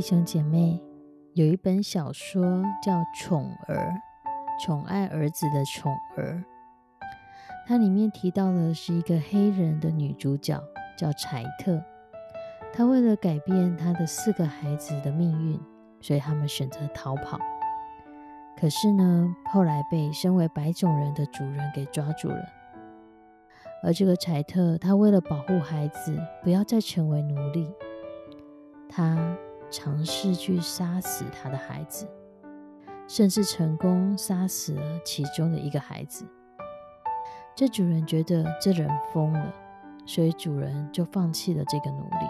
弟兄姐妹，有一本小说叫《宠儿》，宠爱儿子的宠儿。它里面提到的是一个黑人的女主角，叫柴特。她为了改变她的四个孩子的命运，所以他们选择逃跑。可是呢，后来被身为白种人的主人给抓住了。而这个柴特，他为了保护孩子，不要再成为奴隶，他。尝试去杀死他的孩子，甚至成功杀死了其中的一个孩子。这主人觉得这人疯了，所以主人就放弃了这个奴隶。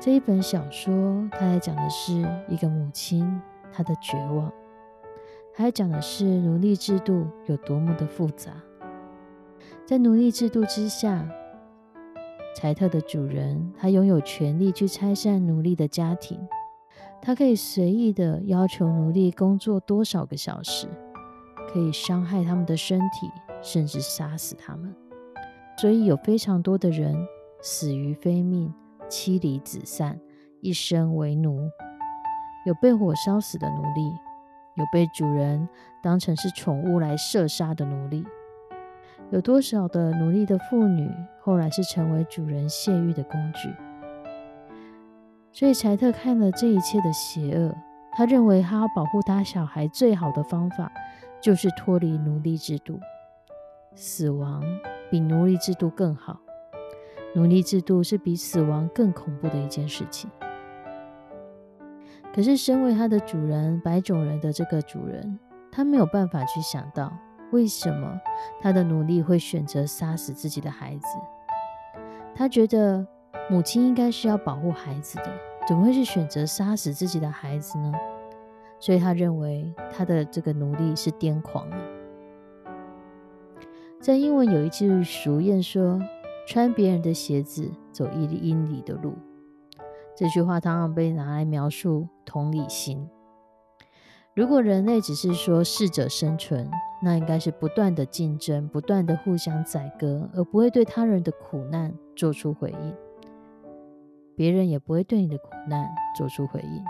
这一本小说，它还讲的是一个母亲她的绝望，还讲的是奴隶制度有多么的复杂。在奴隶制度之下。柴特的主人，他拥有权利去拆散奴隶的家庭，他可以随意的要求奴隶工作多少个小时，可以伤害他们的身体，甚至杀死他们。所以有非常多的人死于非命，妻离子散，一生为奴。有被火烧死的奴隶，有被主人当成是宠物来射杀的奴隶。有多少的奴隶的妇女，后来是成为主人泄欲的工具？所以柴特看了这一切的邪恶，他认为他要保护他小孩最好的方法，就是脱离奴隶制度。死亡比奴隶制度更好，奴隶制度是比死亡更恐怖的一件事情。可是身为他的主人，白种人的这个主人，他没有办法去想到。为什么他的努力会选择杀死自己的孩子？他觉得母亲应该是要保护孩子的，怎么会是选择杀死自己的孩子呢？所以他认为他的这个努力是癫狂了。在英文有一句俗谚说：“穿别人的鞋子，走一英里的路。”这句话常常被拿来描述同理心。如果人类只是说适者生存，那应该是不断的竞争，不断的互相宰割，而不会对他人的苦难做出回应。别人也不会对你的苦难做出回应。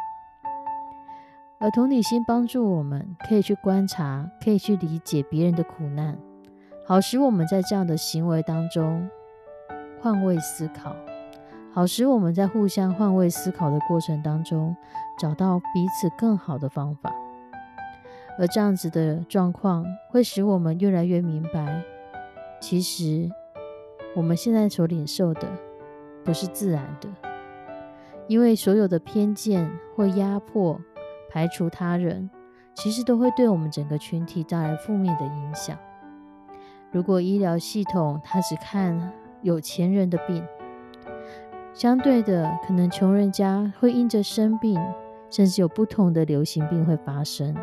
而同理心帮助我们，可以去观察，可以去理解别人的苦难，好使我们在这样的行为当中换位思考，好使我们在互相换位思考的过程当中，找到彼此更好的方法。而这样子的状况会使我们越来越明白，其实我们现在所领受的不是自然的，因为所有的偏见或压迫、排除他人，其实都会对我们整个群体带来负面的影响。如果医疗系统它只看有钱人的病，相对的，可能穷人家会因着生病，甚至有不同的流行病会发生。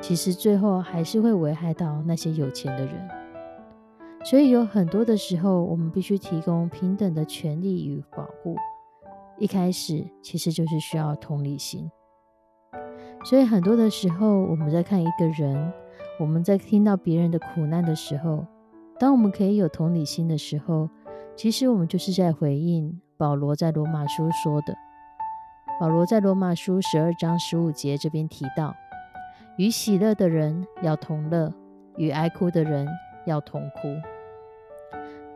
其实最后还是会危害到那些有钱的人，所以有很多的时候，我们必须提供平等的权利与保护。一开始其实就是需要同理心，所以很多的时候，我们在看一个人，我们在听到别人的苦难的时候，当我们可以有同理心的时候，其实我们就是在回应保罗在罗马书说的。保罗在罗马书十二章十五节这边提到。与喜乐的人要同乐，与哀哭的人要同哭。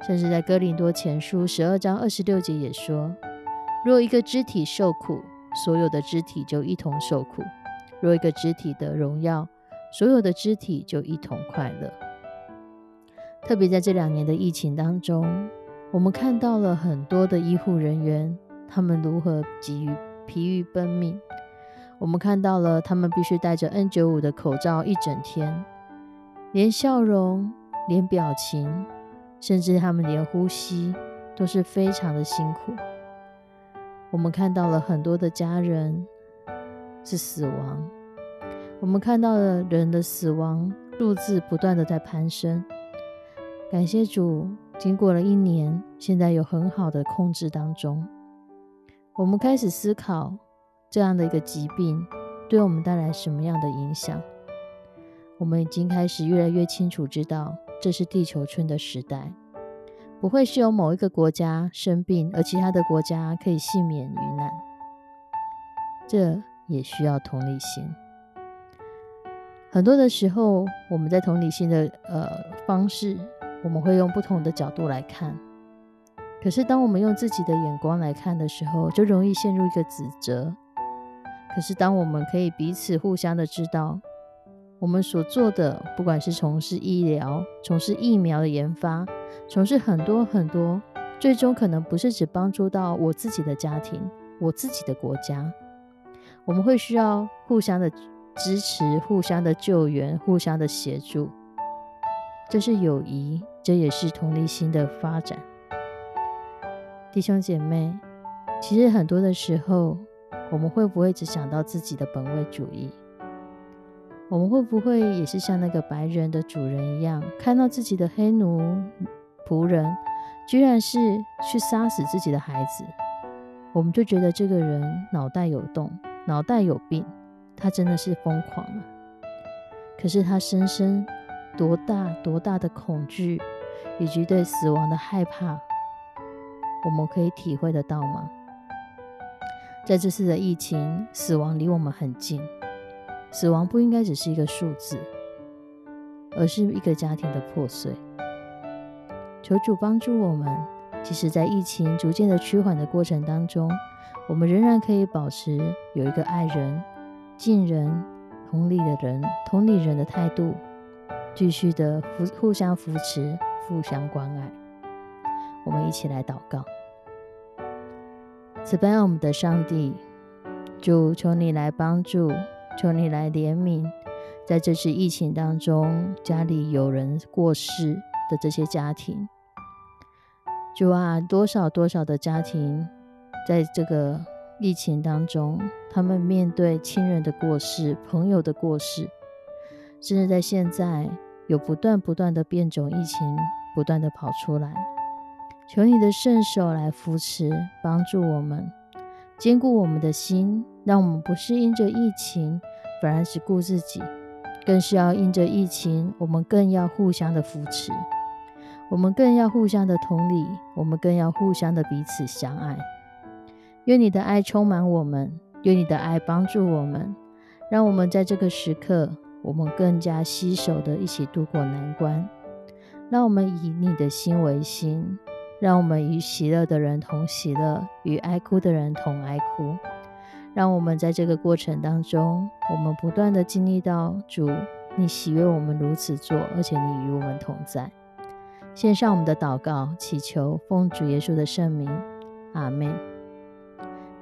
甚至在哥林多前书十二章二十六节也说：若一个肢体受苦，所有的肢体就一同受苦；若一个肢体的荣耀，所有的肢体就一同快乐。特别在这两年的疫情当中，我们看到了很多的医护人员，他们如何给予疲于奔命。我们看到了他们必须戴着 N95 的口罩一整天，连笑容、连表情，甚至他们连呼吸都是非常的辛苦。我们看到了很多的家人是死亡，我们看到了人的死亡数字不断的在攀升。感谢主，经过了一年，现在有很好的控制当中。我们开始思考这样的一个疾病对我们带来什么样的影响。我们已经开始越来越清楚知道，这是地球村的时代，不会是由某一个国家生病，而其他的国家可以幸免于难。这也需要同理心。很多的时候，我们在同理心的呃方式。我们会用不同的角度来看，可是当我们用自己的眼光来看的时候，就容易陷入一个指责。可是当我们可以彼此互相的知道，我们所做的，不管是从事医疗、从事疫苗的研发、从事很多很多，最终可能不是只帮助到我自己的家庭、我自己的国家，我们会需要互相的支持、互相的救援、互相的协助。这是友谊，这也是同理心的发展。弟兄姐妹，其实很多的时候，我们会不会只想到自己的本位主义？我们会不会也是像那个白人的主人一样，看到自己的黑奴仆人，居然是去杀死自己的孩子，我们就觉得这个人脑袋有洞，脑袋有病，他真的是疯狂了。可是他深深。多大多大的恐惧，以及对死亡的害怕，我们可以体会得到吗？在这次的疫情，死亡离我们很近，死亡不应该只是一个数字，而是一个家庭的破碎。求主帮助我们，即使在疫情逐渐的趋缓的过程当中，我们仍然可以保持有一个爱人、敬人、同理的人、同理人的态度。继续的扶互相扶持，互相关爱。我们一起来祷告：慈悲我们的上帝，主求你来帮助，求你来怜悯，在这次疫情当中，家里有人过世的这些家庭。主啊，多少多少的家庭，在这个疫情当中，他们面对亲人的过世、朋友的过世，甚至在现在。有不断不断的变种疫情不断的跑出来，求你的圣手来扶持帮助我们，坚固我们的心，让我们不是因着疫情，反而只顾自己，更是要因着疫情，我们更要互相的扶持，我们更要互相的同理，我们更要互相的彼此相爱。愿你的爱充满我们，愿你的爱帮助我们，让我们在这个时刻。我们更加携手的一起度过难关，让我们以你的心为心，让我们与喜乐的人同喜乐，与哀哭的人同哀哭。让我们在这个过程当中，我们不断的经历到主，你喜悦我们如此做，而且你与我们同在。献上我们的祷告，祈求奉主耶稣的圣名，阿门。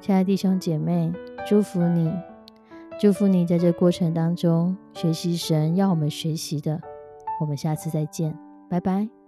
亲爱的弟兄姐妹，祝福你。祝福你在这过程当中学习神要我们学习的。我们下次再见，拜拜。